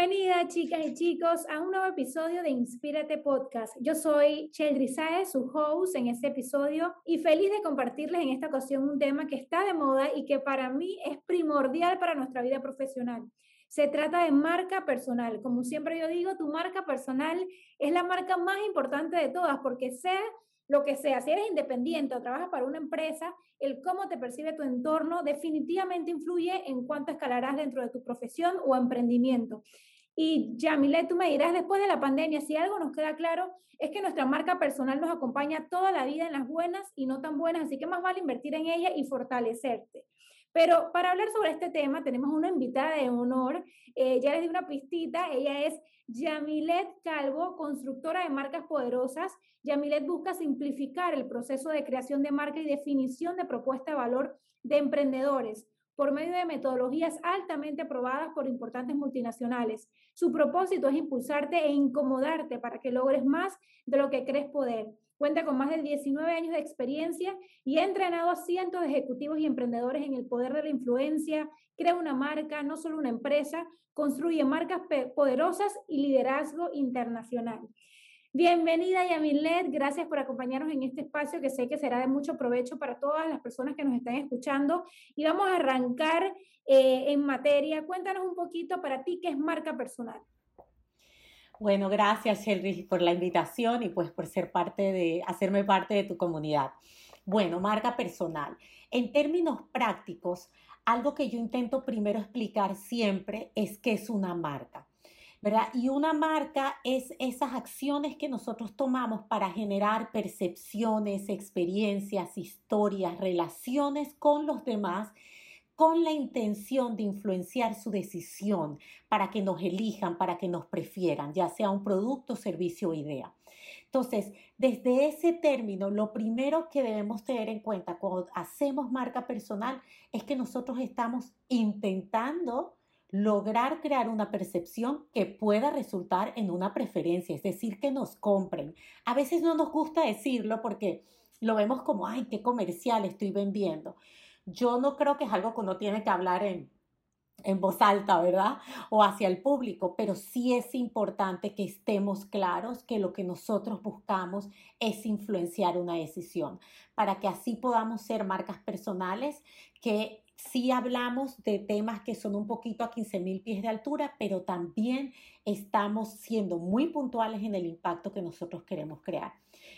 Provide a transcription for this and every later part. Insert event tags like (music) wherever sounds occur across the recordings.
Bienvenida, chicas y chicos, a un nuevo episodio de Inspírate Podcast. Yo soy Cheldry Saez, su host en este episodio, y feliz de compartirles en esta ocasión un tema que está de moda y que para mí es primordial para nuestra vida profesional. Se trata de marca personal. Como siempre yo digo, tu marca personal es la marca más importante de todas, porque sea lo que sea, si eres independiente o trabajas para una empresa, el cómo te percibe tu entorno definitivamente influye en cuánto escalarás dentro de tu profesión o emprendimiento. Y Yamile, tú me dirás, después de la pandemia, si algo nos queda claro, es que nuestra marca personal nos acompaña toda la vida en las buenas y no tan buenas, así que más vale invertir en ella y fortalecerte. Pero para hablar sobre este tema tenemos una invitada de honor, eh, ya les di una pistita, ella es Yamilet Calvo, constructora de marcas poderosas. Yamilet busca simplificar el proceso de creación de marca y definición de propuesta de valor de emprendedores por medio de metodologías altamente probadas por importantes multinacionales. Su propósito es impulsarte e incomodarte para que logres más de lo que crees poder. Cuenta con más de 19 años de experiencia y ha entrenado a cientos de ejecutivos y emprendedores en el poder de la influencia, crea una marca, no solo una empresa, construye marcas poderosas y liderazgo internacional. Bienvenida Yamilet, gracias por acompañarnos en este espacio que sé que será de mucho provecho para todas las personas que nos están escuchando. Y vamos a arrancar eh, en materia. Cuéntanos un poquito para ti qué es marca personal. Bueno, gracias Shelby por la invitación y pues por ser parte de, hacerme parte de tu comunidad. Bueno, marca personal. En términos prácticos, algo que yo intento primero explicar siempre es qué es una marca. ¿Verdad? Y una marca es esas acciones que nosotros tomamos para generar percepciones, experiencias, historias, relaciones con los demás con la intención de influenciar su decisión para que nos elijan, para que nos prefieran, ya sea un producto, servicio o idea. Entonces, desde ese término, lo primero que debemos tener en cuenta cuando hacemos marca personal es que nosotros estamos intentando lograr crear una percepción que pueda resultar en una preferencia, es decir, que nos compren. A veces no nos gusta decirlo porque lo vemos como, ay, qué comercial estoy vendiendo yo no creo que es algo que uno tiene que hablar en, en voz alta, ¿verdad? O hacia el público, pero sí es importante que estemos claros que lo que nosotros buscamos es influenciar una decisión, para que así podamos ser marcas personales que sí hablamos de temas que son un poquito a 15 mil pies de altura, pero también estamos siendo muy puntuales en el impacto que nosotros queremos crear.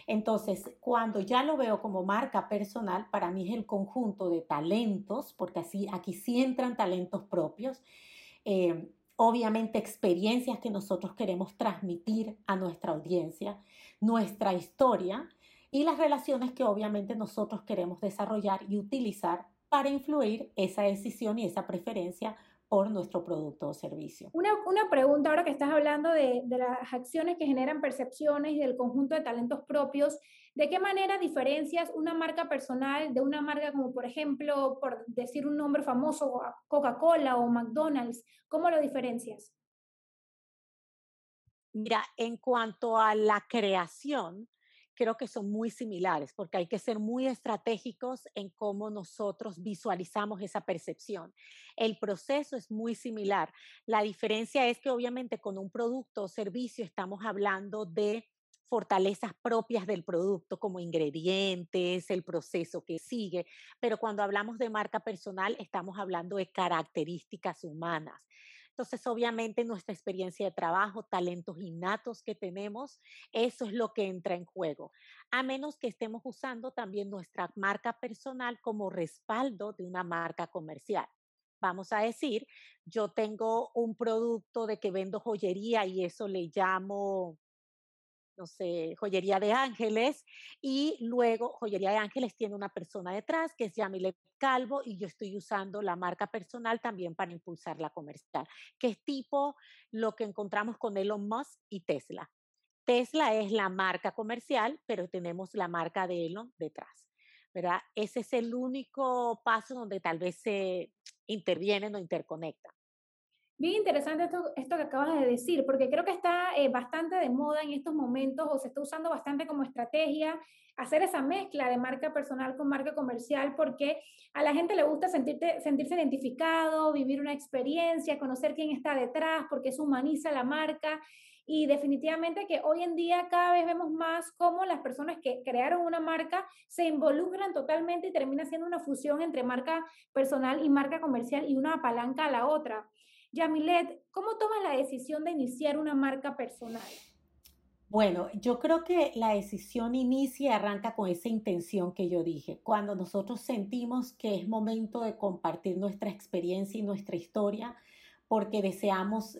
Entonces, cuando ya lo veo como marca personal, para mí es el conjunto de talentos, porque así aquí sí entran talentos propios. Eh, obviamente experiencias que nosotros queremos transmitir a nuestra audiencia, nuestra historia y las relaciones que obviamente nosotros queremos desarrollar y utilizar para influir esa decisión y esa preferencia por nuestro producto o servicio. Una, una pregunta ahora que estás hablando de, de, las acciones que generan percepciones y del conjunto de talentos propios, ¿de qué manera diferencias una marca personal de una marca como por ejemplo, por decir un nombre famoso, Coca-Cola o McDonald's? ¿Cómo lo diferencias? Mira, en cuanto a la creación, creo que son muy similares, porque hay que ser muy estratégicos en cómo nosotros visualizamos esa percepción. El proceso es muy similar. La diferencia es que obviamente con un producto o servicio estamos hablando de fortalezas propias del producto como ingredientes, el proceso que sigue, pero cuando hablamos de marca personal estamos hablando de características humanas. Entonces, obviamente, nuestra experiencia de trabajo, talentos innatos que tenemos, eso es lo que entra en juego. A menos que estemos usando también nuestra marca personal como respaldo de una marca comercial. Vamos a decir, yo tengo un producto de que vendo joyería y eso le llamo no sé, Joyería de Ángeles, y luego Joyería de Ángeles tiene una persona detrás que es Yamile Calvo y yo estoy usando la marca personal también para impulsar la comercial, que es tipo lo que encontramos con Elon Musk y Tesla. Tesla es la marca comercial, pero tenemos la marca de Elon detrás. ¿verdad? Ese es el único paso donde tal vez se intervienen o interconectan. Bien interesante esto, esto que acabas de decir, porque creo que está eh, bastante de moda en estos momentos o se está usando bastante como estrategia hacer esa mezcla de marca personal con marca comercial, porque a la gente le gusta sentirte, sentirse identificado, vivir una experiencia, conocer quién está detrás, porque eso humaniza la marca. Y definitivamente que hoy en día cada vez vemos más cómo las personas que crearon una marca se involucran totalmente y termina siendo una fusión entre marca personal y marca comercial y una palanca a la otra. Yamilet, ¿cómo tomas la decisión de iniciar una marca personal? Bueno, yo creo que la decisión inicia y arranca con esa intención que yo dije. Cuando nosotros sentimos que es momento de compartir nuestra experiencia y nuestra historia, porque deseamos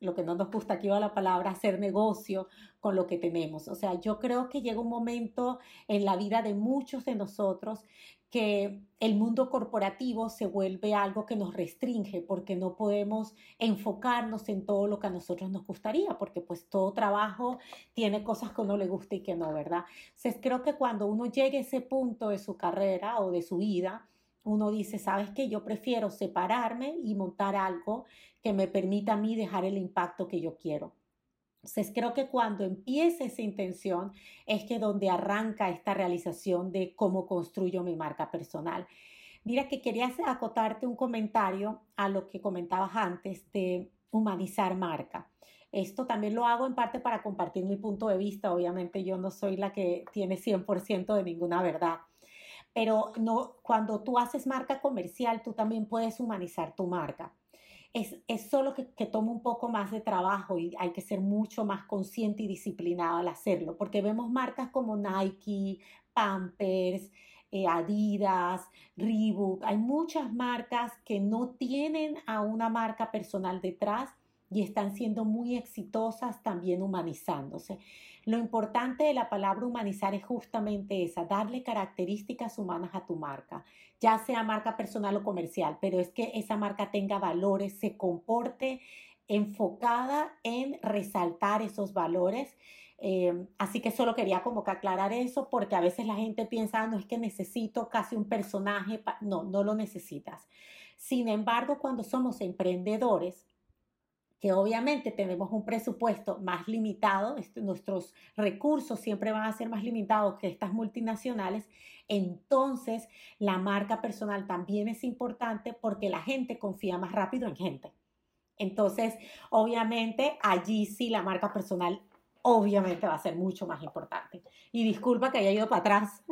lo que no nos gusta aquí va la palabra, hacer negocio con lo que tenemos. O sea, yo creo que llega un momento en la vida de muchos de nosotros que el mundo corporativo se vuelve algo que nos restringe porque no podemos enfocarnos en todo lo que a nosotros nos gustaría, porque pues todo trabajo tiene cosas que uno le gusta y que no, ¿verdad? Entonces creo que cuando uno llegue a ese punto de su carrera o de su vida, uno dice, ¿sabes qué? Yo prefiero separarme y montar algo que me permita a mí dejar el impacto que yo quiero. Entonces creo que cuando empieza esa intención es que donde arranca esta realización de cómo construyo mi marca personal. Mira que quería acotarte un comentario a lo que comentabas antes de humanizar marca. Esto también lo hago en parte para compartir mi punto de vista. Obviamente yo no soy la que tiene 100% de ninguna verdad pero no, cuando tú haces marca comercial, tú también puedes humanizar tu marca. Es, es solo que, que, toma un poco más de trabajo y hay que ser mucho más consciente y disciplinado al hacerlo, porque vemos marcas como Nike, Pampers, eh, Adidas, Reebok, hay muchas marcas que no tienen a una marca personal detrás y están siendo muy exitosas también humanizándose. Lo importante de la palabra humanizar es justamente esa, darle características humanas a tu marca, ya sea marca personal o comercial, pero es que esa marca tenga valores, se comporte enfocada en resaltar esos valores. Eh, así que solo quería como que aclarar eso porque a veces la gente piensa, ah, no es que necesito casi un personaje, no, no lo necesitas. Sin embargo, cuando somos emprendedores, que obviamente tenemos un presupuesto más limitado, nuestros recursos siempre van a ser más limitados que estas multinacionales, entonces la marca personal también es importante porque la gente confía más rápido en gente. Entonces, obviamente, allí sí la marca personal obviamente va a ser mucho más importante. Y disculpa que haya ido para atrás.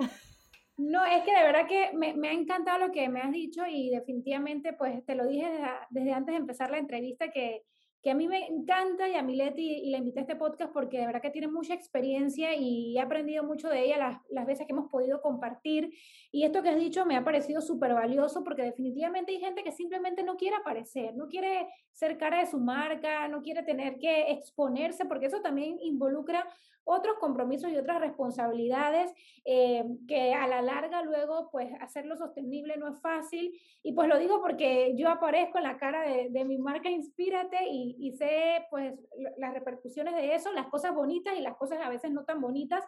No, es que de verdad que me, me, ha encantado lo que me has dicho y definitivamente, pues te lo dije desde, desde antes de empezar la entrevista, que que a mí me encanta y a Mileti y la invité a este podcast porque de verdad que tiene mucha experiencia y he aprendido mucho de ella las, las veces que hemos podido compartir. Y esto que has dicho me ha parecido súper valioso porque definitivamente hay gente que simplemente no quiere aparecer, no quiere ser cara de su marca, no quiere tener que exponerse porque eso también involucra otros compromisos y otras responsabilidades eh, que a la larga luego pues hacerlo sostenible no es fácil. Y pues lo digo porque yo aparezco en la cara de, mi marca Inspírate y, y, sé pues las repercusiones de eso, las cosas bonitas y las cosas a veces no tan bonitas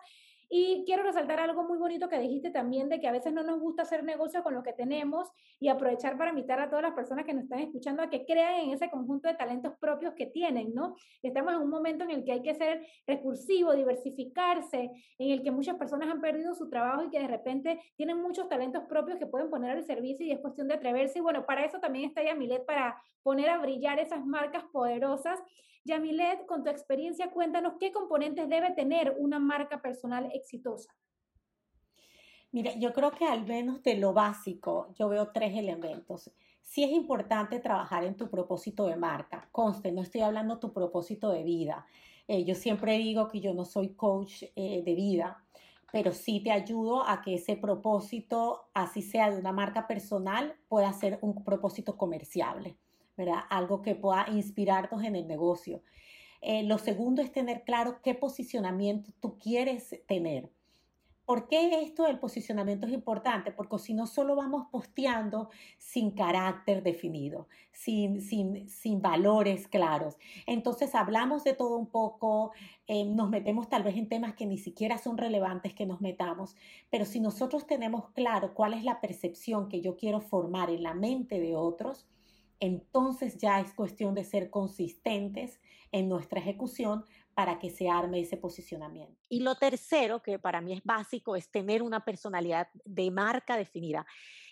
y quiero resaltar algo muy bonito que dijiste también de que a veces no nos gusta hacer negocio con lo que tenemos y aprovechar para invitar a todas las personas que nos están escuchando a que crean en ese conjunto de talentos propios que tienen, ¿no? Estamos en un momento en el que hay que ser recursivo, diversificarse, en el que muchas personas han perdido su trabajo y que de repente tienen muchos talentos propios que pueden poner al servicio y es cuestión de atreverse. Y bueno, para eso también está Yamilet, para poner a brillar esas marcas poderosas Yamilet, con tu experiencia, cuéntanos qué componentes debe tener una marca personal exitosa. Mira, yo creo que al menos de lo básico, yo veo tres elementos. Sí es importante trabajar en tu propósito de marca. Conste, no estoy hablando tu propósito de vida. Eh, yo siempre digo que yo no soy coach eh, de vida, pero sí te ayudo a que ese propósito, así sea de una marca personal, pueda ser un propósito comerciable. ¿Verdad? Algo que pueda inspirarnos en el negocio. Eh, lo segundo es tener claro qué posicionamiento tú quieres tener. ¿Por qué esto del posicionamiento es importante? Porque si no solo vamos posteando sin carácter definido, sin, sin, sin valores claros. Entonces hablamos de todo un poco, eh, nos metemos tal vez en temas que ni siquiera son relevantes que nos metamos, pero si nosotros tenemos claro cuál es la percepción que yo quiero formar en la mente de otros, entonces ya es cuestión de ser consistentes en nuestra ejecución para que se arme ese posicionamiento. Y lo tercero, que para mí es básico, es tener una personalidad de marca definida.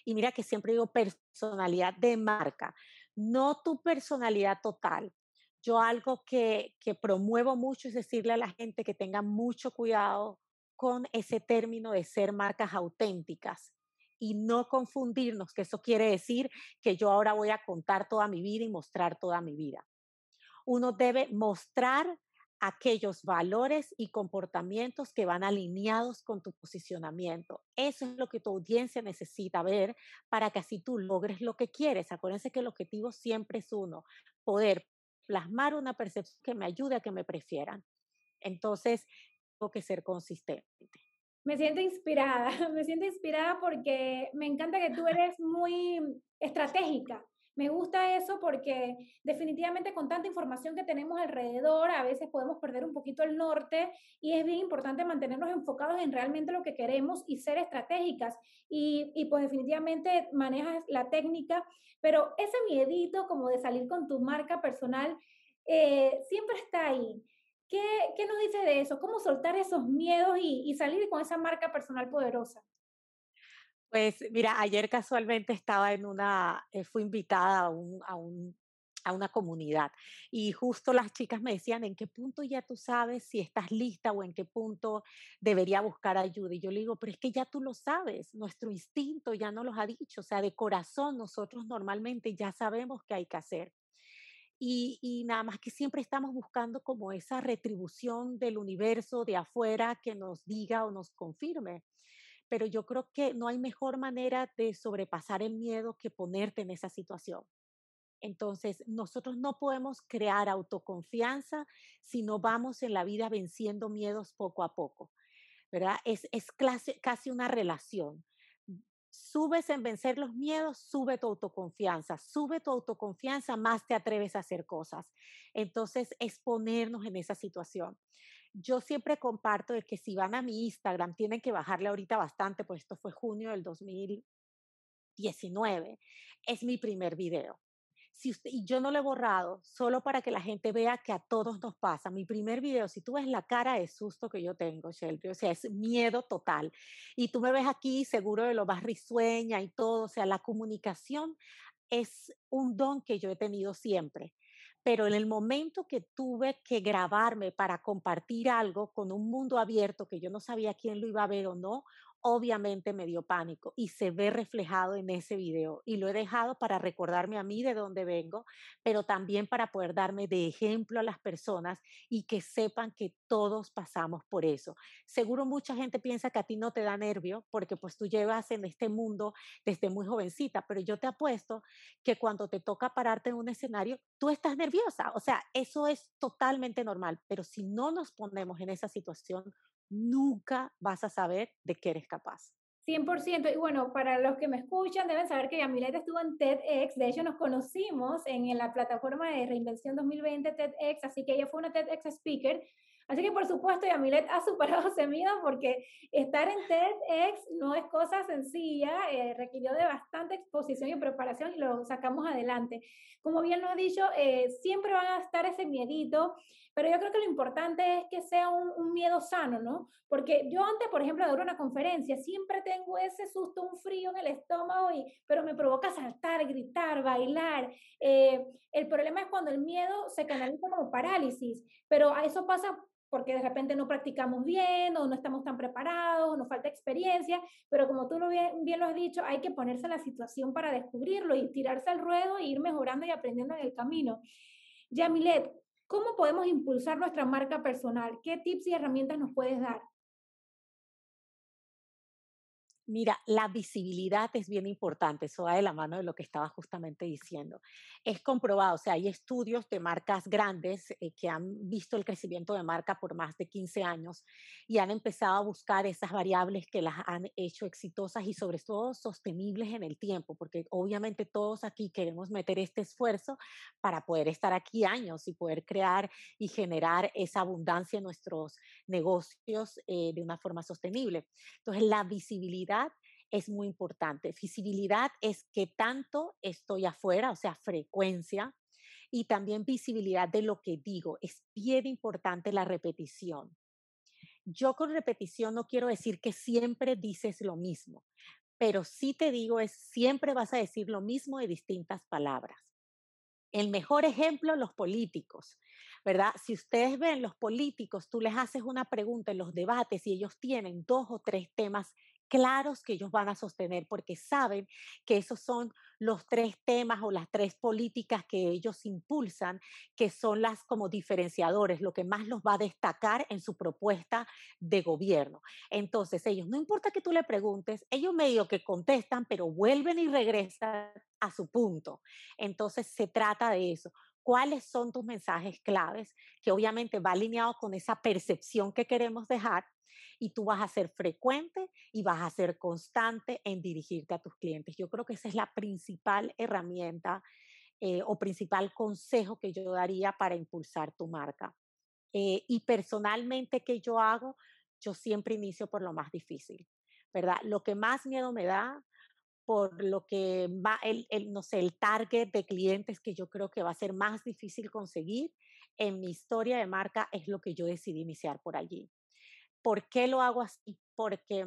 Y mira que siempre digo personalidad de marca, no tu personalidad total. Yo algo que, que promuevo mucho es decirle a la gente que tenga mucho cuidado con ese término de ser marcas auténticas y no confundirnos, que eso quiere decir que yo ahora voy a contar toda mi vida y mostrar toda mi vida. Uno debe mostrar aquellos valores y comportamientos que van alineados con tu posicionamiento. Eso es lo que tu audiencia necesita ver para que así tú logres lo que quieres. Acuérdense que el objetivo siempre es uno, poder plasmar una percepción que me ayude a que me prefieran. Entonces, tengo que ser consistente. Me siento inspirada, (laughs) me siento inspirada porque me encanta que tú eres muy estratégica. Me gusta eso porque definitivamente con tanta información que tenemos alrededor, a veces podemos perder un poquito el norte y es bien importante mantenernos enfocados en realmente lo que queremos y ser estratégicas. Y, y pues definitivamente manejas la técnica, pero ese miedito como de salir con tu marca personal eh, siempre está ahí. ¿Qué, ¿Qué, nos dice de eso? ¿Cómo soltar esos miedos y, y salir con esa marca personal poderosa? Pues mira, ayer casualmente estaba en una, eh, fui invitada a, un, a, un, a una comunidad y justo las chicas me decían, ¿en qué punto ya tú sabes si estás lista o en qué punto debería buscar ayuda? Y yo le digo, pero es que ya tú lo sabes, nuestro instinto ya nos lo ha dicho, o sea, de corazón nosotros normalmente ya sabemos qué hay que hacer. Y, y, nada más que siempre estamos buscando como esa retribución del universo de afuera que nos diga o nos confirme pero yo creo que no hay mejor manera de sobrepasar el miedo que ponerte en esa situación. Entonces, nosotros no podemos crear autoconfianza si no vamos en la vida venciendo miedos poco a poco, ¿verdad? Es, es clase, casi una relación. Subes en vencer los miedos, sube tu autoconfianza. Sube tu autoconfianza, más te atreves a hacer cosas. Entonces, es ponernos en esa situación yo siempre comparto de que si van a mi Instagram, tienen que bajarle ahorita bastante, pues esto fue junio del 2019. Es mi primer video. Si usted, y yo no lo he borrado, solo para que la gente vea que a todos nos pasa. Mi primer video, si tú ves la cara de susto que yo tengo, Shelby, o sea, es miedo total. Y tú me ves aquí seguro de lo más risueña y todo, o sea, la comunicación es un don que yo he tenido siempre pero en el momento que tuve que grabarme para compartir algo con un mundo abierto que yo no sabía quién lo iba a ver o no, obviamente me dio pánico y se ve reflejado en ese video. Y lo he dejado para recordarme a mí de dónde vengo, pero también para poder darme de ejemplo a las personas y que sepan que todos pasamos por eso. Seguro mucha gente piensa que a ti no te da nervio porque pues tú llevas en este mundo desde muy jovencita, pero yo te apuesto que cuando te toca pararte en un escenario, tú estás nerviosa. O sea, eso es totalmente normal, pero si no nos ponemos en esa situación, nunca vas a saber de qué eres capaz. 100%. Y bueno, para los que me escuchan, deben saber que Yamilet estuvo en TEDx. De hecho, nos conocimos en, la plataforma de Reinvención 2020 TEDx, así que ella fue una TEDx speaker. Así que por supuesto Yamilet ha superado (laughs) ese miedo porque estar en TEDx no es cosa sencilla, eh, requirió de bastante exposición y preparación y lo sacamos adelante. Como bien lo he dicho, eh, siempre van a estar ese miedito, pero yo creo que lo importante es que sea un, miedo sano, ¿no? Porque yo antes, por ejemplo, de dar una conferencia, siempre tengo ese susto, un frío en el estómago, y, pero me provoca saltar, gritar, bailar. Eh, el problema es cuando el miedo se canaliza como parálisis, pero a eso pasa porque de repente no practicamos bien o no estamos tan preparados o nos falta experiencia, pero como tú lo bien, bien, lo has dicho, hay que ponerse en la situación para descubrirlo y tirarse al ruedo e ir mejorando y aprendiendo en el camino. Yamilet, ¿cómo podemos impulsar nuestra marca personal? ¿Qué tips y herramientas nos puedes dar? Mira, la visibilidad es bien importante, eso va de la mano de lo que estaba justamente diciendo. Es comprobado, o sea, hay estudios de marcas grandes eh, que han visto el crecimiento de marca por más de 15 años y han empezado a buscar esas variables que las han hecho exitosas y sobre todo sostenibles en el tiempo, porque obviamente todos aquí queremos meter este esfuerzo para poder estar aquí años y poder crear y generar esa abundancia en nuestros negocios eh, de una forma sostenible. Entonces, la visibilidad es muy importante. Visibilidad es que tanto estoy afuera, o sea, frecuencia, y también visibilidad de lo que digo. Es bien importante la repetición. Yo con repetición no quiero decir que siempre dices lo mismo, pero sí te digo es siempre vas a decir lo mismo de distintas palabras. El mejor ejemplo, los políticos, ¿verdad? Si ustedes ven los políticos, tú les haces una pregunta en los debates y ellos tienen dos o tres temas claros que ellos van a sostener porque saben que esos son los tres temas o las tres políticas que ellos impulsan, que son las como diferenciadores, lo que más los va a destacar en su propuesta de gobierno. Entonces, ellos, no importa que tú le preguntes, ellos medio que contestan, pero vuelven y regresan a su punto. Entonces, se trata de eso cuáles son tus mensajes claves, que obviamente va alineado con esa percepción que queremos dejar y tú vas a ser frecuente y vas a ser constante en dirigirte a tus clientes. Yo creo que esa es la principal herramienta eh, o principal consejo que yo daría para impulsar tu marca. Eh, y personalmente, ¿qué yo hago? Yo siempre inicio por lo más difícil, ¿verdad? Lo que más miedo me da, por lo que va el, no sé, el target de clientes que yo creo que va a ser más difícil conseguir en mi historia de marca es lo que yo decidí iniciar por allí. ¿Por qué lo hago así? Porque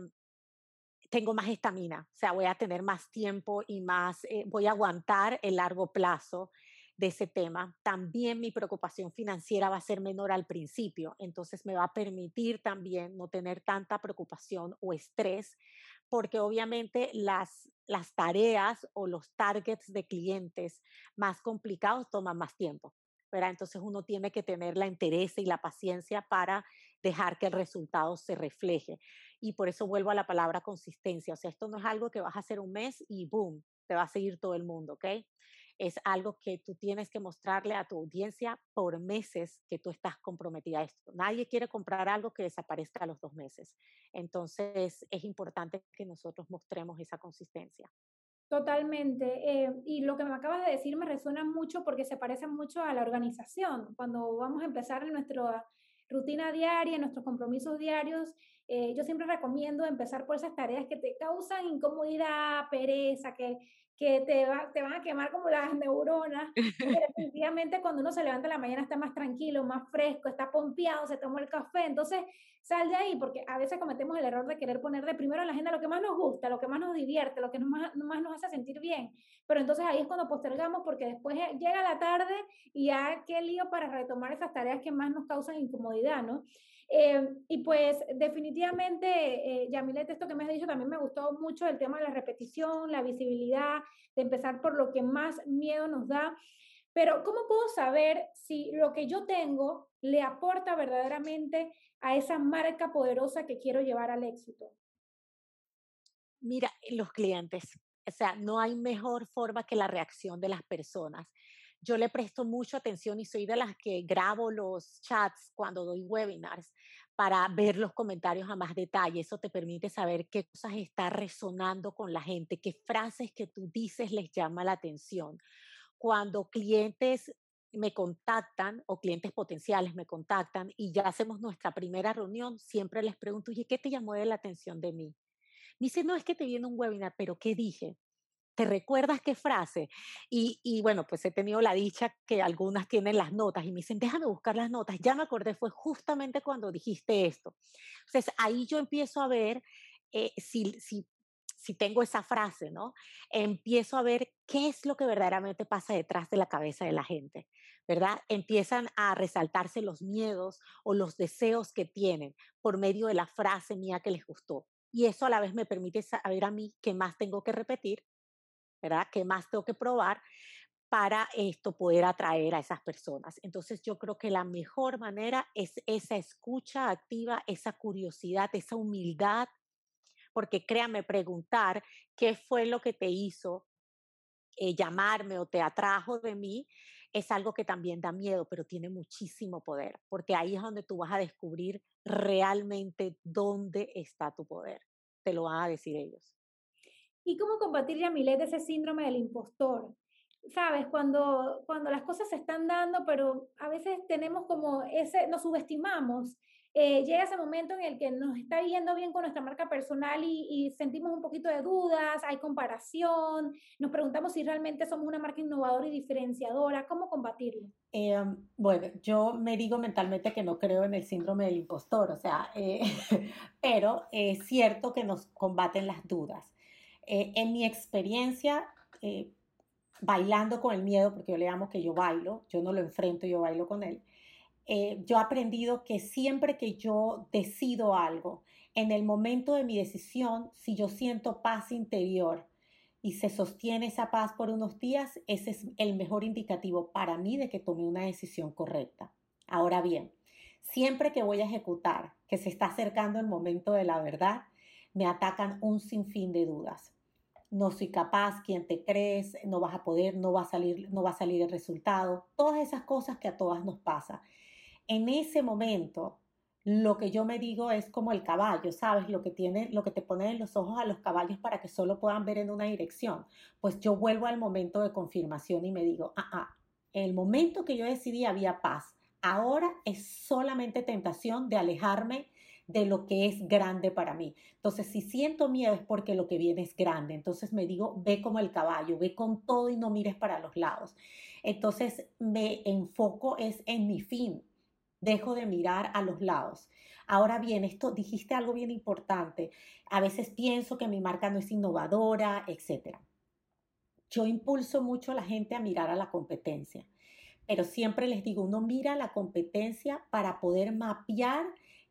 tengo más estamina, o sea, voy a tener más tiempo y más, eh, voy a aguantar el largo plazo de ese tema. También mi preocupación financiera va a ser menor al principio, entonces me va a permitir también no tener tanta preocupación o estrés, porque obviamente las, las tareas o los targets de clientes más complicados toman más tiempo. ¿verdad? Entonces uno tiene que tener la interés y la paciencia para dejar que el resultado se refleje. Y por eso vuelvo a la palabra consistencia. O sea, esto no es algo que vas a hacer un mes y boom, te va a seguir todo el mundo, ¿ok? Es algo que tú tienes que mostrarle a tu audiencia por meses que tú estás comprometida a esto. Nadie quiere comprar algo que desaparezca a los dos meses. Entonces es importante que nosotros mostremos esa consistencia. Totalmente. Eh, y lo que me acabas de decir me resuena mucho porque se parece mucho a la organización. Cuando vamos a empezar en nuestra rutina diaria, nuestros compromisos diarios, eh, yo siempre recomiendo empezar por esas tareas que te causan incomodidad, pereza, que, que te, te van a quemar como las neuronas. (laughs) definitivamente cuando uno se levanta en la mañana está más tranquilo, más fresco, está pompeado, se tomó el café. Entonces, sal de ahí, porque a veces cometemos el error de querer poner de primero en la agenda lo que más nos gusta, lo que más nos divierte, lo que más, más nos hace sentir bien. Pero entonces ahí es cuando postergamos porque después llega la tarde y ya qué lío para retomar esas tareas que más nos causan incomodidad, ¿no? Eh, y pues definitivamente, eh, esto que me has dicho también me gustó mucho el tema de la repetición, la visibilidad, de empezar por lo que más miedo nos da. Pero ¿cómo puedo saber si lo que yo tengo le aporta verdaderamente a esa marca poderosa que quiero llevar al éxito? Mira, los clientes. O sea, no hay mejor forma que la reacción de las personas. Yo le presto mucha atención y soy de las que grabo los chats cuando doy webinars para ver los comentarios a más detalle. Eso te permite saber qué cosas está resonando con la gente, qué frases que tú dices les llama la atención. Cuando clientes me contactan o clientes potenciales me contactan y ya hacemos nuestra primera reunión, siempre les pregunto, ¿y qué te llamó de la atención de mí? Me dice, no es que te viene un webinar, pero ¿qué dije? ¿Te recuerdas qué frase? Y, y, bueno, pues he tenido la dicha que algunas tienen las notas y me dicen, déjame buscar las notas. Ya me acordé, fue justamente cuando dijiste esto. Entonces ahí yo empiezo a ver eh, si, si, si tengo esa frase, ¿no? Empiezo a ver qué es lo que verdaderamente pasa detrás de la cabeza de la gente, ¿verdad? Empiezan a resaltarse los miedos o los deseos que tienen por medio de la frase mía que les gustó. Y eso a la vez me permite saber a mí qué más tengo que repetir ¿verdad? ¿Qué más tengo que probar para esto poder atraer a esas personas? Entonces yo creo que la mejor manera es esa escucha activa, esa curiosidad, esa humildad, porque créame, preguntar qué fue lo que te hizo eh, llamarme o te atrajo de mí es algo que también da miedo, pero tiene muchísimo poder, porque ahí es donde tú vas a descubrir realmente dónde está tu poder. Te lo van a decir ellos. ¿Y cómo combatir, Yamilet, ese síndrome del impostor? Sabes, cuando, cuando las cosas se están dando, pero a veces tenemos como ese, nos subestimamos eh, llega ese momento en el que nos está yendo bien con nuestra marca personal y, sentimos un poquito de dudas, hay comparación, nos preguntamos si realmente somos una marca innovadora y diferenciadora, ¿cómo combatirlo? Em, bueno, yo me digo mentalmente que no creo en el síndrome del impostor, o sea, eh, (laughs) pero es cierto que nos combaten las dudas. Eh, en mi experiencia, bailando con el miedo, porque yo le amo que yo bailo, yo no lo enfrento, yo bailo con él eh, yo he aprendido que siempre que yo decido algo, en el momento de mi decisión, si yo siento paz interior y se sostiene esa paz por unos días, ese es el mejor indicativo para mí de que tomé una decisión correcta. Ahora bien, siempre que voy a ejecutar, que se está acercando el momento de la verdad, me atacan un sinfín de dudas. No soy capaz, quién te crees, no vas a poder, no va a salir, no va a salir el resultado, todas esas cosas que a todas nos pasa en ese momento lo que yo me digo es como el caballo, ¿sabes? Lo que tiene, lo que te pone en los ojos a los caballos para que solo puedan ver en una dirección. Pues yo vuelvo al momento de confirmación y me digo, ah, ah, el momento que yo decidí había paz. Ahora es solamente tentación de alejarme de lo que es grande para mí. Entonces, si siento miedo es porque lo que viene es grande. Entonces me digo, ve como el caballo, ve con todo y no mires para los lados. Entonces me enfoco es en mi fin, dejo de mirar a los lados. Ahora bien, esto dijiste algo bien importante. A veces pienso que mi marca no es innovadora, etc. Yo impulso mucho a la gente a mirar a la competencia, pero siempre les digo, uno mira la competencia para poder mapear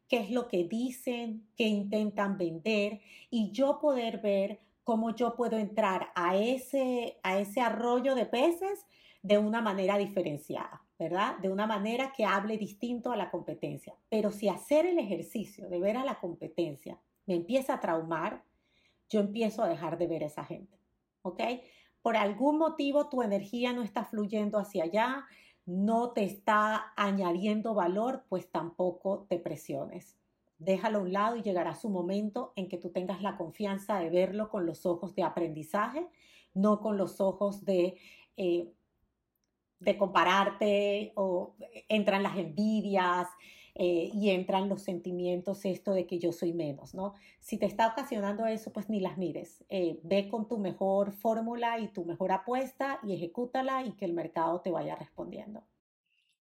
qué es lo que dicen, qué intentan vender y yo poder ver cómo yo puedo entrar a ese, a ese arroyo de peces de una manera diferenciada. ¿verdad? De una manera que hable distinto a la competencia. Pero si hacer el ejercicio de ver a la competencia me empieza a traumar, yo empiezo a dejar de ver a esa gente, ¿ok? Por algún motivo tu energía no está fluyendo hacia allá, no te está añadiendo valor, pues tampoco te presiones. Déjalo a un lado y llegará su momento en que tú tengas la confianza de verlo con los ojos de aprendizaje, no con los ojos de eh, de compararte o entran las envidias eh, y entran los sentimientos esto de que yo soy menos, ¿no? Si te está ocasionando eso, pues ni las mires. Eh, ve con tu mejor fórmula y tu mejor apuesta y ejecútala y que el mercado te vaya respondiendo.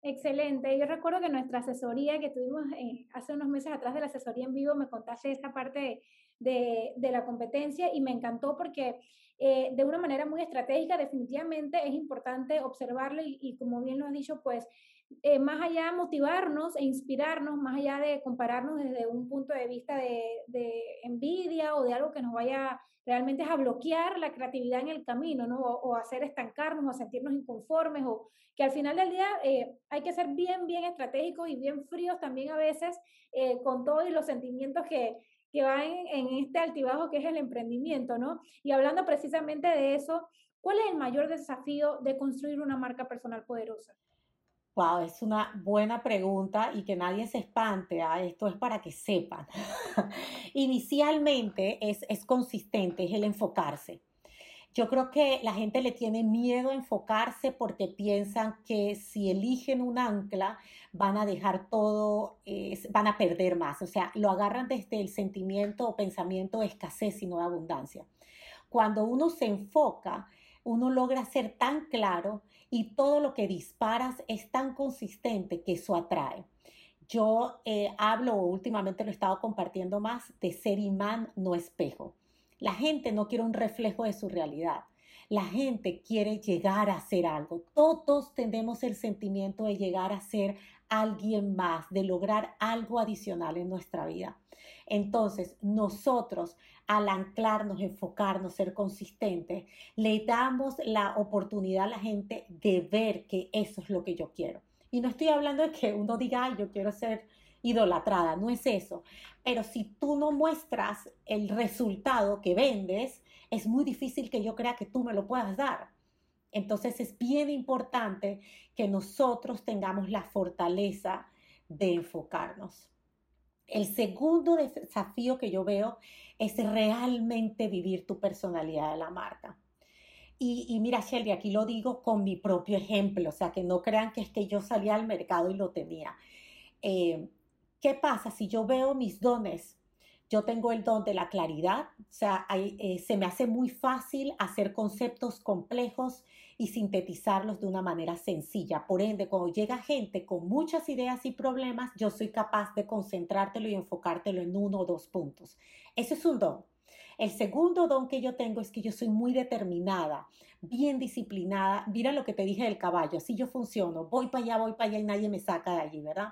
Excelente. Yo recuerdo que nuestra asesoría que tuvimos eh, hace unos meses atrás de la asesoría en vivo me contaste esta parte de, de la competencia y me encantó porque eh, de una manera muy estratégica, definitivamente es importante observarlo y, como bien lo has dicho, pues eh, más allá de motivarnos e inspirarnos, más allá de compararnos desde un punto de vista de, envidia o de algo que nos vaya realmente a bloquear la creatividad en el camino, ¿no? O, hacer estancarnos o sentirnos inconformes, o que al final del día eh, hay que ser bien, bien estratégicos y bien fríos también a veces con todos los sentimientos que, que va en, este altibajo que es el emprendimiento, ¿no? Y hablando precisamente de eso, ¿cuál es el mayor desafío de construir una marca personal poderosa? Wow, es una buena pregunta y que nadie se espante. ¿ah? Esto es para que sepan. (laughs) Inicialmente es, es consistente, es el enfocarse. Yo creo que la gente le tiene miedo a enfocarse porque piensan que si eligen un ancla van a dejar todo, van a perder más. O sea, lo agarran desde el sentimiento o pensamiento de escasez y no de abundancia. Cuando uno se enfoca, uno logra ser tan claro y todo lo que disparas es tan consistente que eso atrae. Yo eh, hablo, últimamente lo he estado compartiendo más, de ser imán, no espejo. La gente no quiere un reflejo de su realidad. La gente quiere llegar a ser algo. Todos tenemos el sentimiento de llegar a ser alguien más, de lograr algo adicional en nuestra vida. Entonces, nosotros, al anclarnos, enfocarnos, ser consistentes, le damos la oportunidad a la gente de ver que eso es lo que yo quiero. Y no estoy hablando de que uno diga, yo quiero ser idolatrada, no es eso. Pero si tú no muestras el resultado que vendes, es muy difícil que yo crea que tú me lo puedas dar. Entonces es bien importante que nosotros tengamos la fortaleza de enfocarnos. El segundo desafío que yo veo es realmente vivir tu personalidad de la marca. Y, mira, Shelly, aquí lo digo con mi propio ejemplo, o sea, que no crean que es que yo salía al mercado y lo tenía. Eh, ¿qué pasa si yo veo mis dones? Yo tengo el don de la claridad, o sea, eh, se me hace muy fácil hacer conceptos complejos y sintetizarlos de una manera sencilla. Por ende, cuando llega gente con muchas ideas y problemas, yo soy capaz de concentrártelo y enfocártelo en uno o dos puntos. Ese es un don. El segundo don que yo tengo es que yo soy muy determinada, bien disciplinada. Mira lo que te dije del caballo, así yo funciono, voy para allá, voy para allá y nadie me saca de allí, ¿verdad?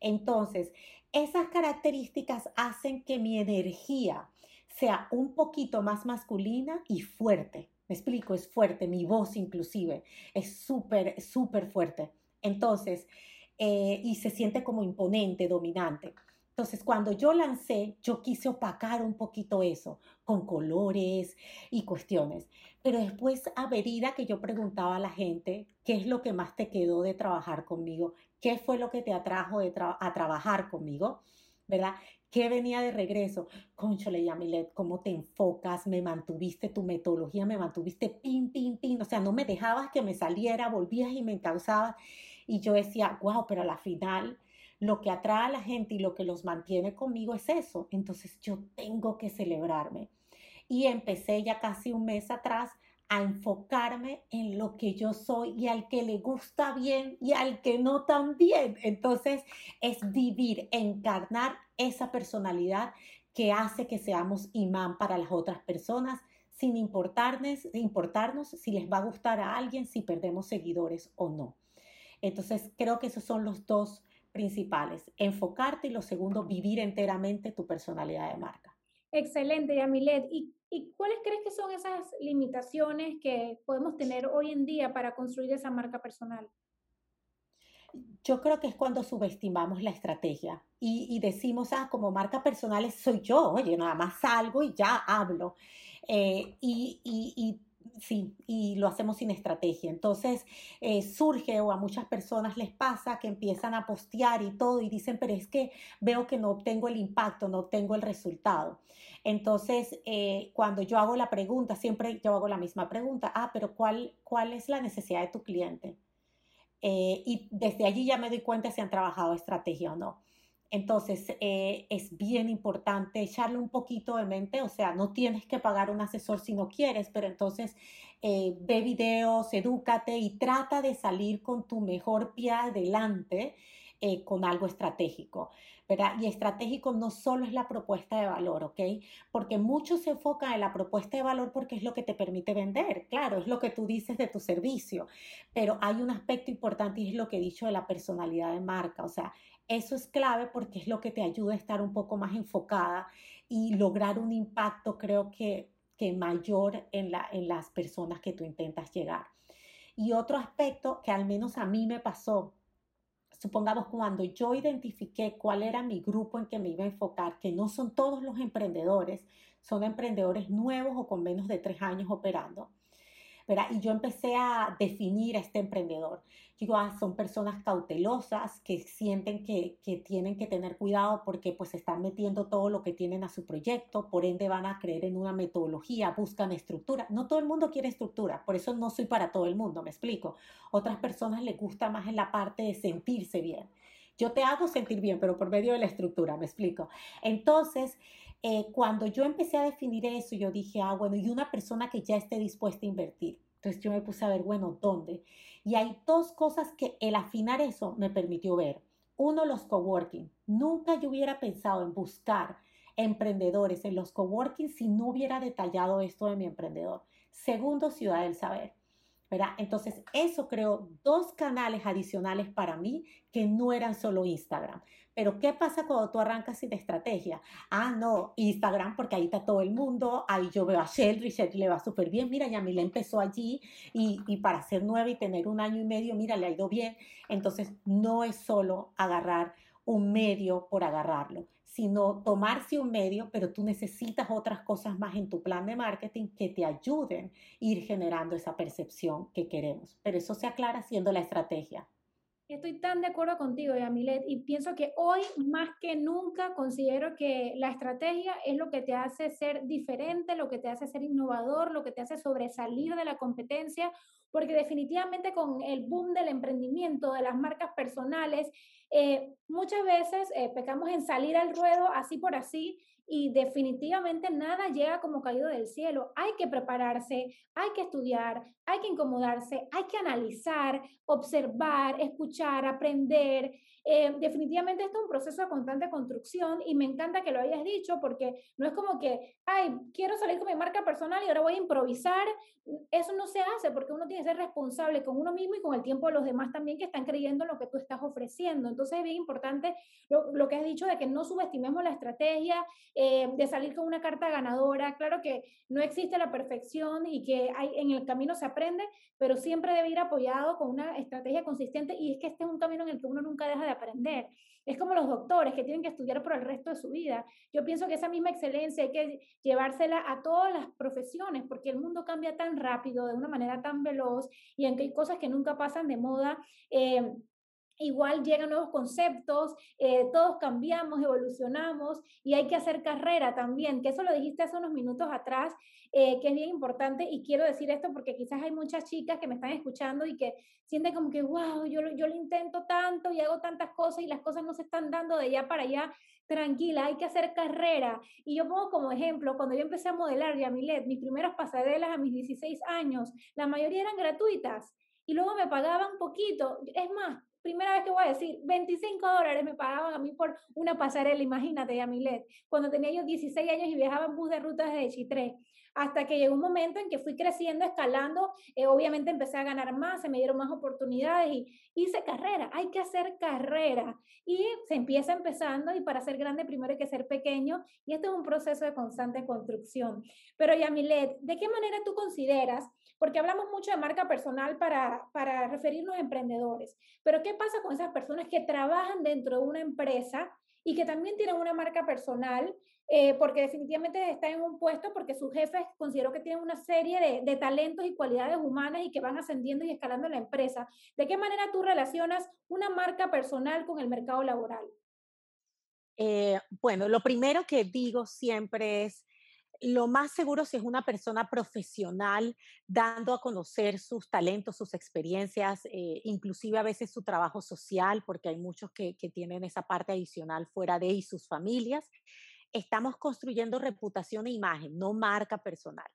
Entonces, esas características hacen que mi energía sea un poquito más masculina y fuerte. Me explico, es fuerte, mi voz inclusive es súper, súper fuerte. Entonces, eh, y se siente como imponente, dominante. Entonces, cuando yo lancé, yo quise opacar un poquito eso con colores y cuestiones. Pero después, a medida que yo preguntaba a la gente, ¿qué es lo que más te quedó de trabajar conmigo? ¿Qué fue lo que te atrajo de a trabajar conmigo? ¿Verdad? ¿Qué venía de regreso? Conchole, Yamilet, ¿cómo te enfocas? Me mantuviste tu metodología, me mantuviste pin, pin, pin. O sea, no me dejabas que me saliera, volvías y me encauzabas. Y yo decía, wow, pero a la final lo que atrae a la gente y lo que los mantiene conmigo es eso. Entonces yo tengo que celebrarme. Y empecé ya casi un mes atrás a enfocarme en lo que yo soy y al que le gusta bien y al que no tan bien. Entonces es vivir, encarnar esa personalidad que hace que seamos imán para las otras personas sin importarnos, si les va a gustar a alguien, si perdemos seguidores o no. Entonces creo que esos son los dos principales, enfocarte y lo segundo, vivir enteramente tu personalidad de marca. Excelente, Yamilet. ¿Y, ¿Y cuáles crees que son esas limitaciones que podemos tener hoy en día para construir esa marca personal? Yo creo que es cuando subestimamos la estrategia y, decimos, ah, como marca personal soy yo, oye, nada más salgo y ya hablo. Eh, y, y Sí, y lo hacemos sin estrategia. Entonces eh, surge o a muchas personas les pasa que empiezan a postear y todo y dicen, pero es que veo que no obtengo el impacto, no obtengo el resultado. Entonces, eh, cuando yo hago la pregunta, siempre yo hago la misma pregunta, ah, pero ¿cuál, cuál es la necesidad de tu cliente? Eh, y desde allí ya me doy cuenta si han trabajado estrategia o no. Entonces, eh, es bien importante echarle un poquito de mente, o sea, no tienes que pagar un asesor si no quieres, pero entonces eh, ve videos, edúcate y trata de salir con tu mejor pie adelante eh, con algo estratégico. ¿verdad? Y estratégico no solo es la propuesta de valor, ¿ok? Porque muchos se enfocan en la propuesta de valor porque es lo que te permite vender, claro, es lo que tú dices de tu servicio, pero hay un aspecto importante y es lo que he dicho de la personalidad de marca, o sea, eso es clave porque es lo que te ayuda a estar un poco más enfocada y lograr un impacto, creo que, que mayor en, la, en las personas que tú intentas llegar. Y otro aspecto que al menos a mí me pasó, supongamos cuando yo identifiqué cuál era mi grupo en que me iba a enfocar, que no son todos los emprendedores, son emprendedores nuevos o con menos de tres años operando. Y yo empecé a definir a este emprendedor digo, ah, son personas cautelosas que sienten que, que, tienen que tener cuidado porque pues están metiendo todo lo que tienen a su proyecto, por ende van a creer en una metodología, buscan estructura. No todo el mundo quiere estructura, por eso no soy para todo el mundo, me explico. Otras personas les gusta más en la parte de sentirse bien. Yo te hago sentir bien, pero por medio de la estructura, me explico. Entonces, eh, cuando yo empecé a definir eso, yo dije, ah, bueno, y una persona que ya esté dispuesta a invertir. Entonces yo me puse a ver, bueno, ¿dónde? Y hay dos cosas que el afinar eso me permitió ver. Uno, los coworking. Nunca yo hubiera pensado en buscar emprendedores en los coworking si no hubiera detallado esto de mi emprendedor. Segundo, Ciudad del Saber. Entonces, eso creó dos canales adicionales para mí que no eran solo Instagram. Pero, ¿qué pasa cuando tú arrancas sin estrategia? Ah, no, Instagram, porque ahí está todo el mundo, ahí yo veo a Shelly, Shelly le va súper bien, mira, Yamile empezó allí y, y para ser nueva y tener un año y medio, mira, le ha ido bien. Entonces, no es solo agarrar un medio por agarrarlo, sino tomarse un medio, pero tú necesitas otras cosas más en tu plan de marketing que te ayuden a ir generando esa percepción que queremos. Pero eso se aclara siendo la estrategia. Estoy tan de acuerdo contigo, Yamilet, y pienso que hoy más que nunca considero que la estrategia es lo que te hace ser diferente, lo que te hace ser innovador, lo que te hace sobresalir de la competencia porque definitivamente con el boom del emprendimiento, de las marcas personales, eh, muchas veces eh, pecamos en salir al ruedo así por así y definitivamente nada llega como caído del cielo. Hay que prepararse, hay que estudiar, hay que incomodarse, hay que analizar, observar, escuchar, aprender. Eh, definitivamente esto es un proceso de constante construcción y me encanta que lo hayas dicho porque no es como que, ay, quiero salir con mi marca personal y ahora voy a improvisar. Eso no se hace porque uno tiene que ser responsable con uno mismo y con el tiempo de los demás también que están creyendo en lo que tú estás ofreciendo. Entonces es bien importante lo, que has dicho de que no subestimemos la estrategia, eh, de salir con una carta ganadora. Claro que no existe la perfección y que hay, en el camino se aprende, pero siempre debe ir apoyado con una estrategia consistente y es que este es un camino en el que uno nunca deja de. Es como los doctores que tienen que estudiar por el resto de su vida. Yo pienso que esa misma excelencia hay que llevársela a todas las profesiones porque el mundo cambia tan rápido, de una manera tan veloz y en que hay cosas que nunca pasan de moda. Eh, igual llegan nuevos conceptos, eh, todos cambiamos, evolucionamos y hay que hacer carrera también, que eso lo dijiste hace unos minutos atrás, eh, que es bien importante y quiero decir esto porque quizás hay muchas chicas que me están escuchando y que sienten como que, wow, yo, yo lo intento tanto y hago tantas cosas y las cosas no se están dando de allá para allá. Tranquila, hay que hacer carrera. Y yo pongo como ejemplo, cuando yo empecé a modelar Yamilet, mis primeras pasarelas a mis 16 años, la mayoría eran gratuitas y luego me pagaban poquito. Es más, primera vez que voy a decir, 25 dólares me pagaban a mí por una pasarela, imagínate, Yamilet, cuando tenía yo 16 años y viajaba en bus de rutas de Chitré. Hasta que llegó un momento en que fui creciendo, escalando, eh, obviamente empecé a ganar más, se me dieron más oportunidades y hice carrera. Hay que hacer carrera y se empieza empezando y para ser grande primero hay que ser pequeño y este es un proceso de constante construcción. Pero Yamilet, ¿de qué manera tú consideras porque hablamos mucho de marca personal para, para referirnos a emprendedores, pero ¿qué pasa con esas personas que trabajan dentro de una empresa y que también tienen una marca personal, eh, porque definitivamente están en un puesto porque sus jefes considero que tienen una serie de, de, talentos y cualidades humanas y que van ascendiendo y escalando en la empresa. ¿De qué manera tú relacionas una marca personal con el mercado laboral? Eh, bueno, lo primero que digo siempre es, lo más seguro si es una persona profesional dando a conocer sus talentos, sus experiencias, eh, inclusive a veces su trabajo social, porque hay muchos que, tienen esa parte adicional fuera de y sus familias. Estamos construyendo reputación e imagen, no marca personal.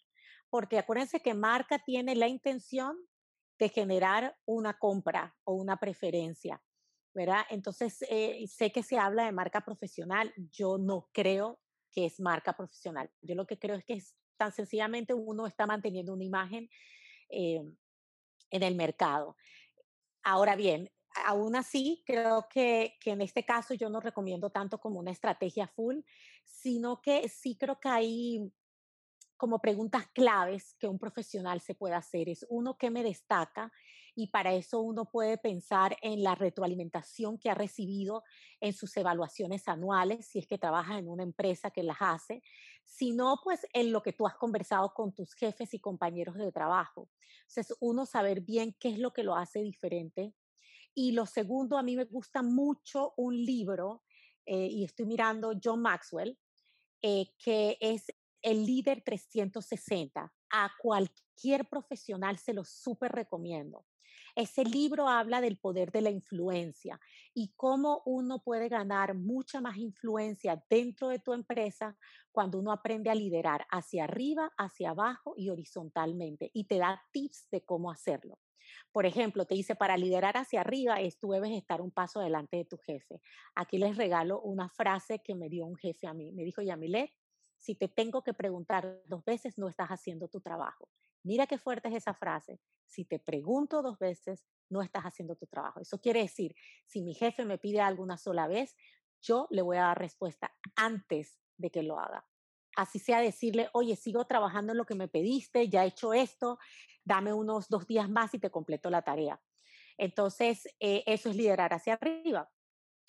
Porque acuérdense que marca tiene la intención de generar una compra o una preferencia. ¿verdad? Entonces, eh, sé que se habla de marca profesional, yo no creo que es marca profesional. Yo lo que creo es que es tan sencillamente uno está manteniendo una imagen eh, en el mercado. Ahora bien, aún así, creo que, que, en este caso yo no recomiendo tanto como una estrategia full, sino que sí creo que hay como preguntas claves que un profesional se puede hacer. Es uno que me destaca y para eso uno puede pensar en la retroalimentación que ha recibido en sus evaluaciones anuales, si es que trabaja en una empresa que las hace, sino pues en lo que tú has conversado con tus jefes y compañeros de trabajo. Entonces, uno saber bien qué es lo que lo hace diferente. Y lo segundo, a mí me gusta mucho un libro, eh, y estoy mirando John Maxwell, eh, que es el líder 360. A cualquier profesional se lo súper recomiendo. Ese libro habla del poder de la influencia y cómo uno puede ganar mucha más influencia dentro de tu empresa cuando uno aprende a liderar hacia arriba, hacia abajo y horizontalmente y te da tips de cómo hacerlo. Por ejemplo, te dice, para liderar hacia arriba es tú debes estar un paso adelante de tu jefe. Aquí les regalo una frase que me dio un jefe a mí. Me dijo, Yamilet, si te tengo que preguntar dos veces, no estás haciendo tu trabajo. Mira qué fuerte es esa frase. Si te pregunto dos veces, no estás haciendo tu trabajo. Eso quiere decir, si mi jefe me pide algo una sola vez, yo le voy a dar respuesta antes de que lo haga. Así sea decirle, oye, sigo trabajando en lo que me pediste, ya he hecho esto, dame unos dos días más y te completo la tarea. Entonces, eh, eso es liderar hacia arriba.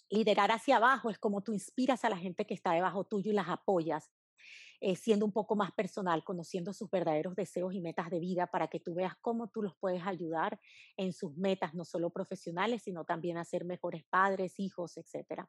Liderar hacia abajo es como tú inspiras a la gente que está debajo tuyo y las apoyas eh, siendo un poco más personal, conociendo sus verdaderos deseos y metas de vida para que tú veas cómo tú los puedes ayudar en sus metas, no solo profesionales, sino también a ser mejores padres, hijos, etc.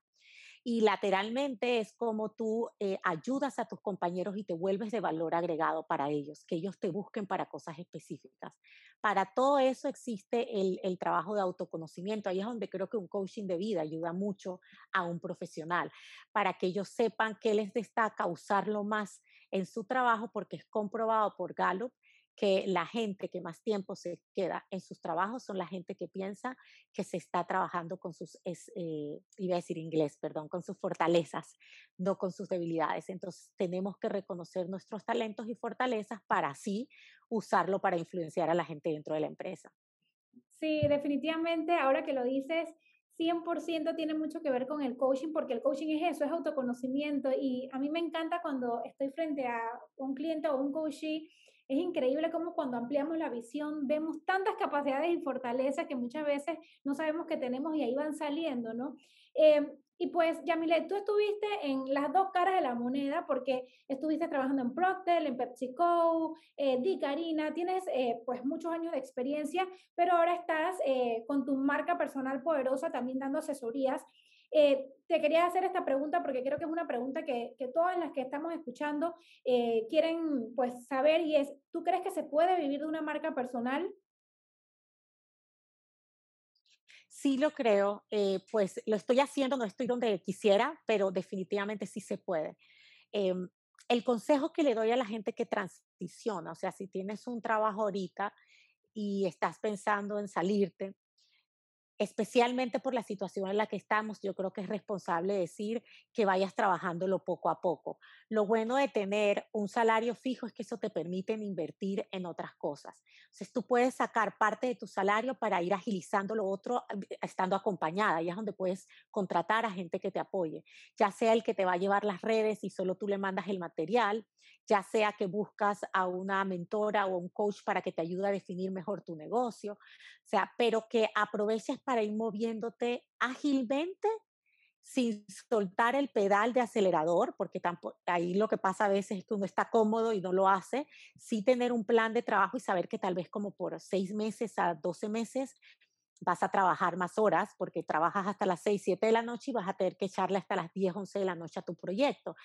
Y lateralmente es como tú eh, ayudas a tus compañeros y te vuelves de valor agregado para ellos, que ellos te busquen para cosas específicas. Para todo eso existe el, el trabajo de autoconocimiento. Ahí es donde creo que un coaching de vida ayuda mucho a un profesional, para que ellos sepan qué les destaca usarlo más en su trabajo, porque es comprobado por Gallup que la gente que más tiempo se queda en sus trabajos son la gente que piensa que se está trabajando con sus, eh, iba a decir inglés, perdón, con sus fortalezas, no con sus debilidades. Entonces tenemos que reconocer nuestros talentos y fortalezas para así usarlo para influenciar a la gente dentro de la empresa. Sí, definitivamente, ahora que lo dices, 100% tiene mucho que ver con el coaching, porque el coaching es eso, es autoconocimiento. Y a mí me encanta cuando estoy frente a un cliente o un coachee es increíble cómo cuando ampliamos la visión vemos tantas capacidades y fortalezas que muchas veces no sabemos que tenemos y ahí van saliendo, ¿no? Em, y pues, Yamile, tú estuviste en las dos caras de la moneda porque estuviste trabajando en Procter, en PepsiCo, eh, Di Carina, tienes eh, pues muchos años de experiencia, pero ahora estás eh, con tu marca personal poderosa también dando asesorías. Eh, te quería hacer esta pregunta porque creo que es una pregunta que, que todas las que estamos escuchando eh, quieren pues saber y es, ¿tú crees que se puede vivir de una marca personal? Sí lo creo, eh, pues lo estoy haciendo, no estoy donde quisiera, pero definitivamente sí se puede. Em, el consejo que le doy a la gente que transiciona, o sea, si tienes un trabajo ahorita y estás pensando en salirte, especialmente por la situación en la que estamos, yo creo que es responsable decir que vayas trabajándolo poco a poco. Lo bueno de tener un salario fijo es que eso te permite invertir en otras cosas. Entonces tú puedes sacar parte de tu salario para ir agilizando lo otro estando acompañada. Y es donde puedes contratar a gente que te apoye, ya sea el que te va a llevar las redes y solo tú le mandas el material, ya sea que buscas a una mentora o un coach para que te ayude a definir mejor tu negocio, o sea, pero que aproveches para ir moviéndote ágilmente sin soltar el pedal de acelerador, porque tampoco, ahí lo que pasa a veces es que uno está cómodo y no lo hace, sí tener un plan de trabajo y saber que tal vez como por seis meses a doce meses vas a trabajar más horas porque trabajas hasta las 6, 7 de la noche y vas a tener que echarle hasta las 10, 11 de la noche a tu proyecto.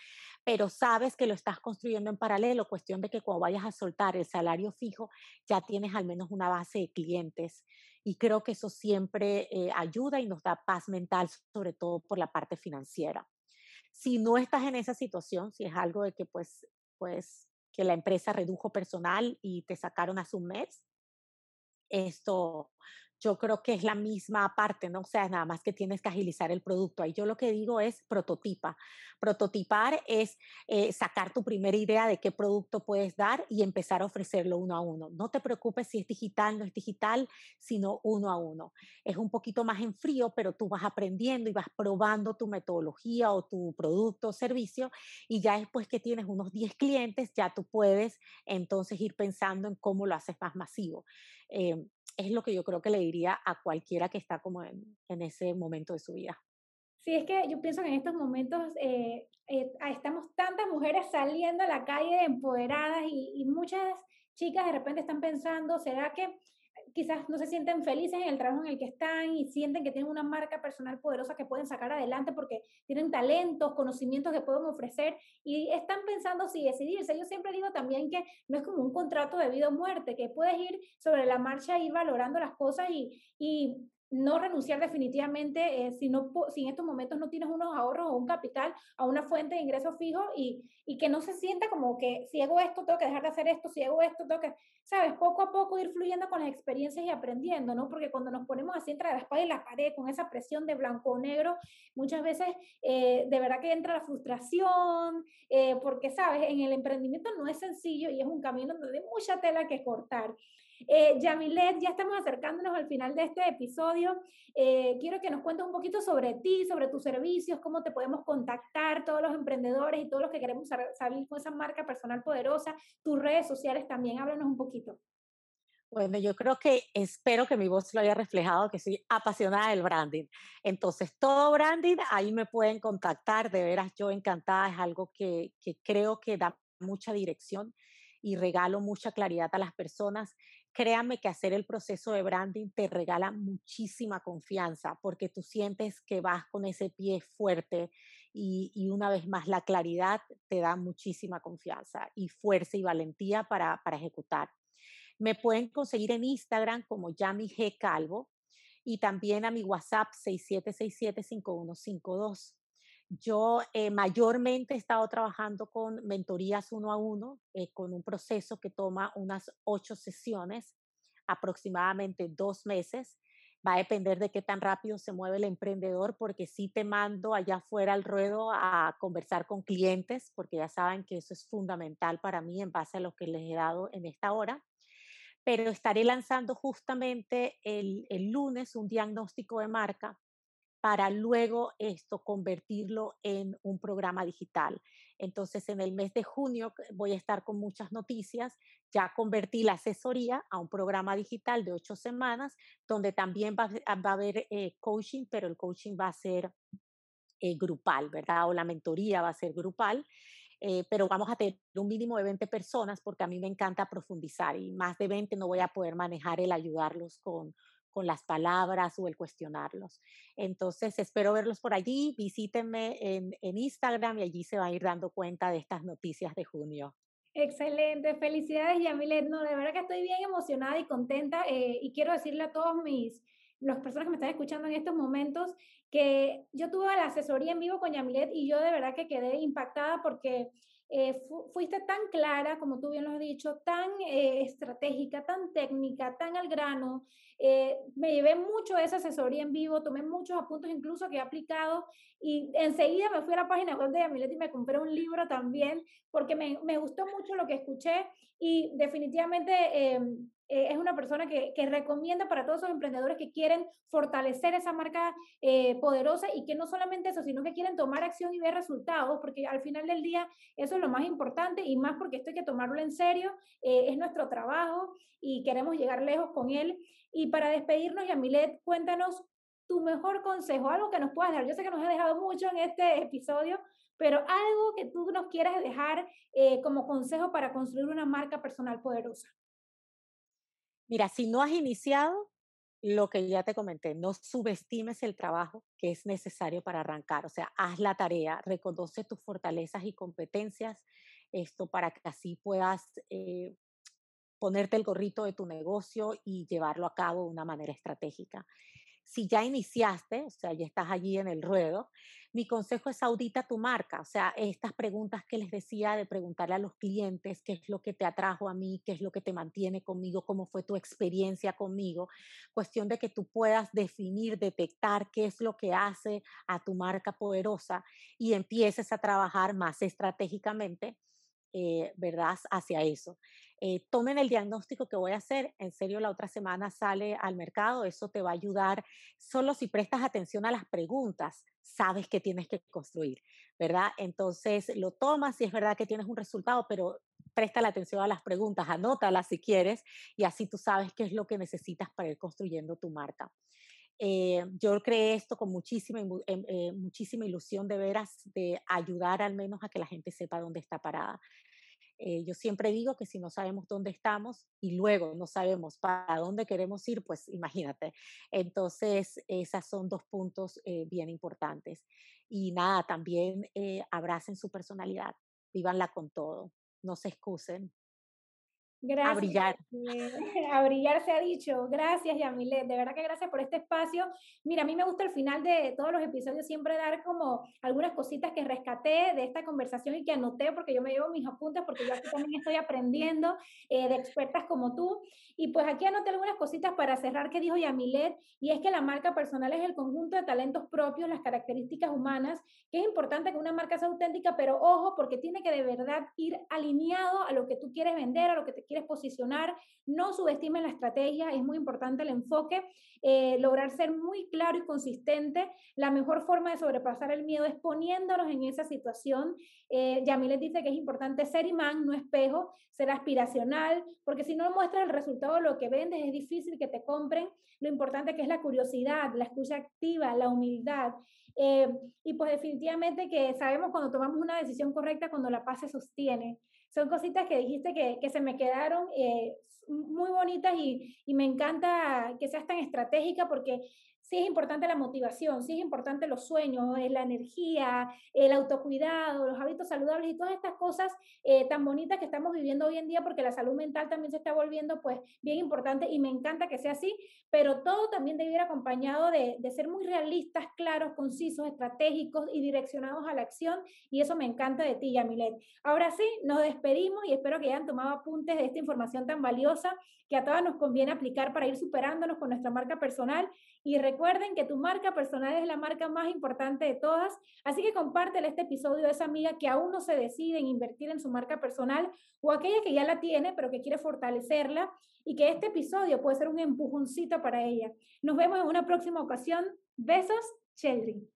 Pero sabes que lo estás construyendo en paralelo, cuestión de que cuando vayas a soltar el salario fijo ya tienes al menos una base de clientes. Y creo que eso siempre eh, ayuda y nos da paz mental, sobre todo por la parte financiera. Si no estás en esa situación, si es algo de que pues, pues que la empresa redujo personal y te sacaron hace un mes, esto yo creo que es la misma parte, ¿no? O sea, nada más que tienes que agilizar el producto. Ahí yo lo que digo es prototipa. Prototipar es eh, sacar tu primera idea de qué producto puedes dar y empezar a ofrecerlo uno a uno. No te preocupes si es digital, no es digital, sino uno a uno. Es un poquito más en frío, pero tú vas aprendiendo y vas probando tu metodología o tu producto o servicio y ya después que tienes unos 10 clientes, ya tú puedes entonces ir pensando en cómo lo haces más masivo. Eh, es lo que yo creo que le diría a cualquiera que está como en, ese momento de su vida. Sí, es que yo pienso que en estos momentos eh, eh, estamos tantas mujeres saliendo a la calle empoderadas y, y, muchas chicas de repente están pensando, ¿será que quizás no se sienten felices en el trabajo en el que están y sienten que tienen una marca personal poderosa que pueden sacar adelante porque tienen talentos, conocimientos que pueden ofrecer y están pensando si decidirse. Yo siempre digo también que no es como un contrato de vida o muerte, que puedes ir sobre la marcha, ir valorando las cosas y, y no renunciar definitivamente eh, si, no, si en estos momentos no tienes unos ahorros o un capital a una fuente de ingresos fijo y, y que no se sienta como que si hago esto tengo que dejar de hacer esto, si hago esto tengo que, sabes, poco a poco ir fluyendo con las experiencias y aprendiendo, ¿no? Porque cuando nos ponemos así entre la espada y la pared con esa presión de blanco o negro, muchas veces eh, de verdad que entra la frustración, eh, porque, sabes, en el emprendimiento no es sencillo y es un camino donde hay mucha tela que cortar. Eh, Yamilet, ya estamos acercándonos al final de este episodio. Eh, quiero que nos cuentes un poquito sobre ti, sobre tus servicios, cómo te podemos contactar todos los emprendedores y todos los que queremos salir con esa marca personal poderosa, tus redes sociales también, háblanos un poquito. Bueno, yo creo que espero que mi voz lo haya reflejado, que soy apasionada del branding. Entonces, todo branding, ahí me pueden contactar, de veras yo encantada, es algo que, que creo que da mucha dirección y regalo mucha claridad a las personas, créanme que hacer el proceso de branding te regala muchísima confianza porque tú sientes que vas con ese pie fuerte y, una vez más la claridad te da muchísima confianza y fuerza y valentía para, para ejecutar. Me pueden conseguir en Instagram como Yami G. Calvo y también a mi WhatsApp 67675152. Yo eh, mayormente he estado trabajando con mentorías uno a uno, eh, con un proceso que toma unas ocho sesiones, aproximadamente dos meses. Va a depender de qué tan rápido se mueve el emprendedor, porque sí te mando allá afuera al ruedo a conversar con clientes, porque ya saben que eso es fundamental para mí en base a lo que les he dado en esta hora pero estaré lanzando justamente el, el, lunes un diagnóstico de marca para luego esto convertirlo en un programa digital. Entonces, en el mes de junio voy a estar con muchas noticias. Ya convertí la asesoría a un programa digital de ocho semanas, donde también va, a haber eh, coaching, pero el coaching va a ser eh, grupal, ¿verdad? O la mentoría va a ser grupal. Eh, pero vamos a tener un mínimo de 20 personas porque a mí me encanta profundizar y más de 20 no voy a poder manejar el ayudarlos con, con las palabras o el cuestionarlos. Entonces, espero verlos por allí. Visítenme en, en Instagram y allí se va a ir dando cuenta de estas noticias de junio. Excelente, felicidades Yamilet. No, de verdad que estoy bien emocionada y contenta eh, y quiero decirle a todos mis, las personas que me están escuchando en estos momentos que yo tuve la asesoría en vivo con Yamilet y yo de verdad que quedé impactada porque eh, fuiste tan clara, como tú bien lo has dicho, tan eh, estratégica, tan técnica, tan al grano. Eh, me llevé mucho de esa asesoría en vivo, tomé muchos apuntes incluso que he aplicado y enseguida me fui a la página web de Yamilet y me compré un libro también porque me, me gustó mucho lo que escuché y definitivamente em, eh, es una persona que, que, recomienda para todos esos emprendedores que quieren fortalecer esa marca eh, poderosa y que no solamente eso, sino que quieren tomar acción y ver resultados, porque al final del día eso es lo más importante y más porque esto hay que tomarlo en serio, eh, es nuestro trabajo y queremos llegar lejos con él. Y para despedirnos, Yamilet, cuéntanos tu mejor consejo, algo que nos puedas dar. Yo sé que nos has dejado mucho en este episodio, pero algo que tú nos quieras dejar como consejo para construir una marca personal poderosa. Mira, si no has iniciado, lo que ya te comenté, no subestimes el trabajo que es necesario para arrancar, o sea, haz la tarea, reconoce tus fortalezas y competencias, esto para que así puedas eh, ponerte el gorrito de tu negocio y llevarlo a cabo de una manera estratégica. Si ya iniciaste, o sea, ya estás allí en el ruedo, mi consejo es audita tu marca, o sea, estas preguntas que les decía de preguntarle a los clientes qué es lo que te atrajo a mí, qué es lo que te mantiene conmigo, cómo fue tu experiencia conmigo, cuestión de que tú puedas definir, detectar qué es lo que hace a tu marca poderosa y empieces a trabajar más estratégicamente eh, ¿verdad? Hacia eso. Eh, tomen el diagnóstico que voy a hacer, en serio la otra semana sale al mercado, eso te va a ayudar, solo si prestas atención a las preguntas, sabes que tienes que construir, ¿verdad? Entonces lo tomas y es verdad que tienes un resultado, pero presta la atención a las preguntas, anótalas si quieres y así tú sabes qué es lo que necesitas para ir construyendo tu marca. Eh, yo creé esto con muchísima, em, eh, muchísima ilusión de veras, de ayudar al menos a que la gente sepa dónde está parada. Eh, yo siempre digo que si no sabemos dónde estamos y luego no sabemos para dónde queremos ir, pues imagínate. Entonces, esos son dos puntos bien importantes. Y nada, también abracen su personalidad, vívanla con todo, no se excusen, Gracias. A brillar. (laughs) a brillar se ha dicho. Gracias, Yamilet. De verdad que gracias por este espacio. Mira, a mí me gusta al final de todos los episodios siempre dar como algunas cositas que rescaté de esta conversación y que anoté porque yo me llevo mis apuntes porque yo aquí también estoy aprendiendo eh, de expertas como tú. Y pues aquí anoté algunas cositas para cerrar que dijo Yamilet y es que la marca personal es el conjunto de talentos propios, las características humanas, que es importante que una marca sea auténtica, pero ojo, porque tiene que de verdad ir alineado a lo que tú quieres vender, a lo que te quieres posicionar, no subestimen la estrategia, es muy importante el enfoque, eh, lograr ser muy claro y consistente. La mejor forma de sobrepasar el miedo es poniéndonos en esa situación. Eh, Yamilet dice que es importante ser imán, no espejo, ser aspiracional, porque si no muestras el resultado de lo que vendes, es difícil que te compren. Lo importante que es la curiosidad, la escucha activa, la humildad. Eh, y pues definitivamente que sabemos cuando tomamos una decisión correcta, cuando la paz se sostiene. Son cositas que dijiste que, se me quedaron eh, muy bonitas y, y me encanta que seas tan estratégica porque sí es importante la motivación, sí es importante los sueños, la energía, el autocuidado, los hábitos saludables y todas estas cosas eh, tan bonitas que estamos viviendo hoy en día porque la salud mental también se está volviendo pues bien importante y me encanta que sea así, pero todo también debe ir acompañado de, de ser muy realistas, claros, concisos, estratégicos y direccionados a la acción y eso me encanta de ti, Yamilet. Ahora sí, nos despedimos y espero que hayan tomado apuntes de esta información tan valiosa que a todas nos conviene aplicar para ir superándonos con nuestra marca personal y recuerden que tu marca personal es la marca más importante de todas, así que compártele este episodio a esa amiga que aún no se decide en invertir en su marca personal o aquella que ya la tiene pero que quiere fortalecerla y que este episodio puede ser un empujoncito para ella. Nos vemos en una próxima ocasión. Besos, Cheldry.